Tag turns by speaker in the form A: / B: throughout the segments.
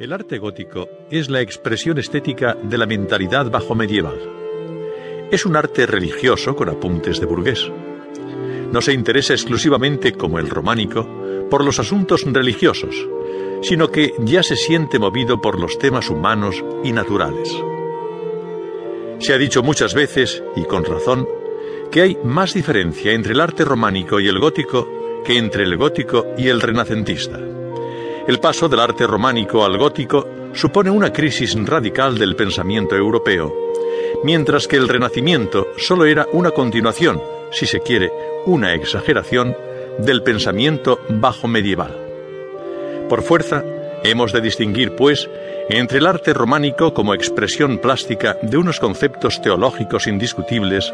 A: El arte gótico es la expresión estética de la mentalidad bajo medieval. Es un arte religioso con apuntes de burgués. No se interesa exclusivamente, como el románico, por los asuntos religiosos, sino que ya se siente movido por los temas humanos y naturales. Se ha dicho muchas veces, y con razón, que hay más diferencia entre el arte románico y el gótico que entre el gótico y el renacentista. El paso del arte románico al gótico supone una crisis radical del pensamiento europeo, mientras que el Renacimiento solo era una continuación, si se quiere, una exageración, del pensamiento bajo medieval. Por fuerza, hemos de distinguir, pues, entre el arte románico como expresión plástica de unos conceptos teológicos indiscutibles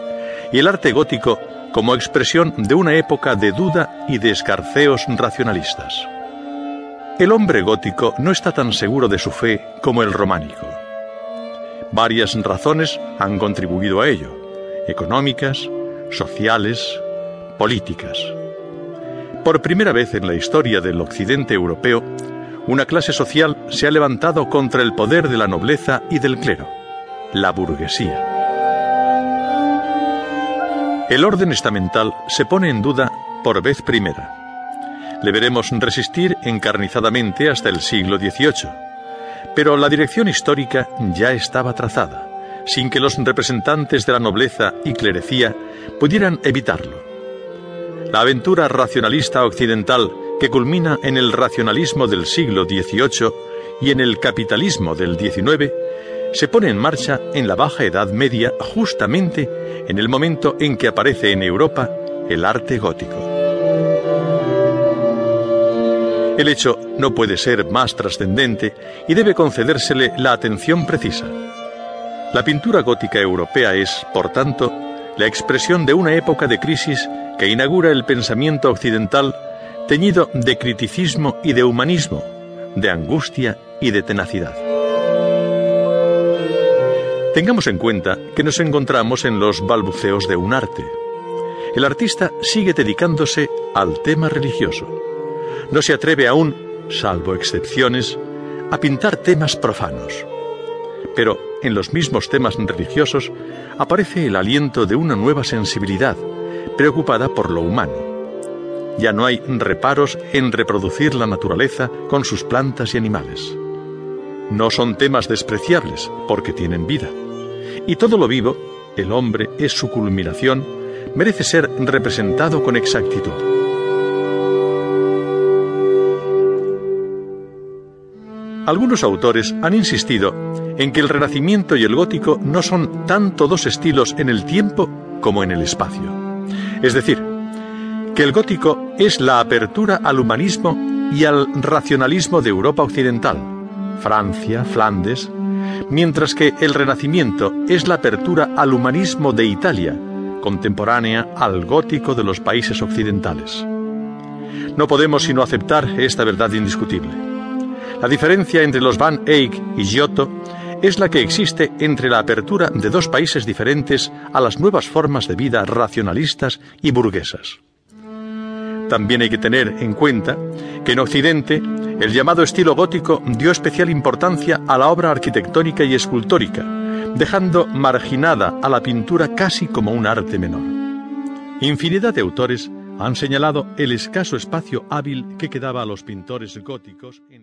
A: y el arte gótico como expresión de una época de duda y de escarceos racionalistas. El hombre gótico no está tan seguro de su fe como el románico. Varias razones han contribuido a ello, económicas, sociales, políticas. Por primera vez en la historia del occidente europeo, una clase social se ha levantado contra el poder de la nobleza y del clero, la burguesía. El orden estamental se pone en duda por vez primera le veremos resistir encarnizadamente hasta el siglo XVIII. Pero la dirección histórica ya estaba trazada, sin que los representantes de la nobleza y clerecía pudieran evitarlo. La aventura racionalista occidental que culmina en el racionalismo del siglo XVIII y en el capitalismo del XIX se pone en marcha en la Baja Edad Media justamente en el momento en que aparece en Europa el arte gótico. El hecho no puede ser más trascendente y debe concedérsele la atención precisa. La pintura gótica europea es, por tanto, la expresión de una época de crisis que inaugura el pensamiento occidental teñido de criticismo y de humanismo, de angustia y de tenacidad. Tengamos en cuenta que nos encontramos en los balbuceos de un arte. El artista sigue dedicándose al tema religioso no se atreve aún, salvo excepciones, a pintar temas profanos. Pero en los mismos temas religiosos aparece el aliento de una nueva sensibilidad, preocupada por lo humano. Ya no hay reparos en reproducir la naturaleza con sus plantas y animales. No son temas despreciables, porque tienen vida. Y todo lo vivo, el hombre es su culminación, merece ser representado con exactitud. Algunos autores han insistido en que el Renacimiento y el Gótico no son tanto dos estilos en el tiempo como en el espacio. Es decir, que el Gótico es la apertura al humanismo y al racionalismo de Europa Occidental, Francia, Flandes, mientras que el Renacimiento es la apertura al humanismo de Italia, contemporánea al gótico de los países occidentales. No podemos sino aceptar esta verdad indiscutible. La diferencia entre los Van Eyck y Giotto es la que existe entre la apertura de dos países diferentes a las nuevas formas de vida racionalistas y burguesas. También hay que tener en cuenta que en Occidente el llamado estilo gótico dio especial importancia a la obra arquitectónica y escultórica, dejando marginada a la pintura casi como un arte menor. Infinidad de autores han señalado el escaso espacio hábil que quedaba a los pintores góticos en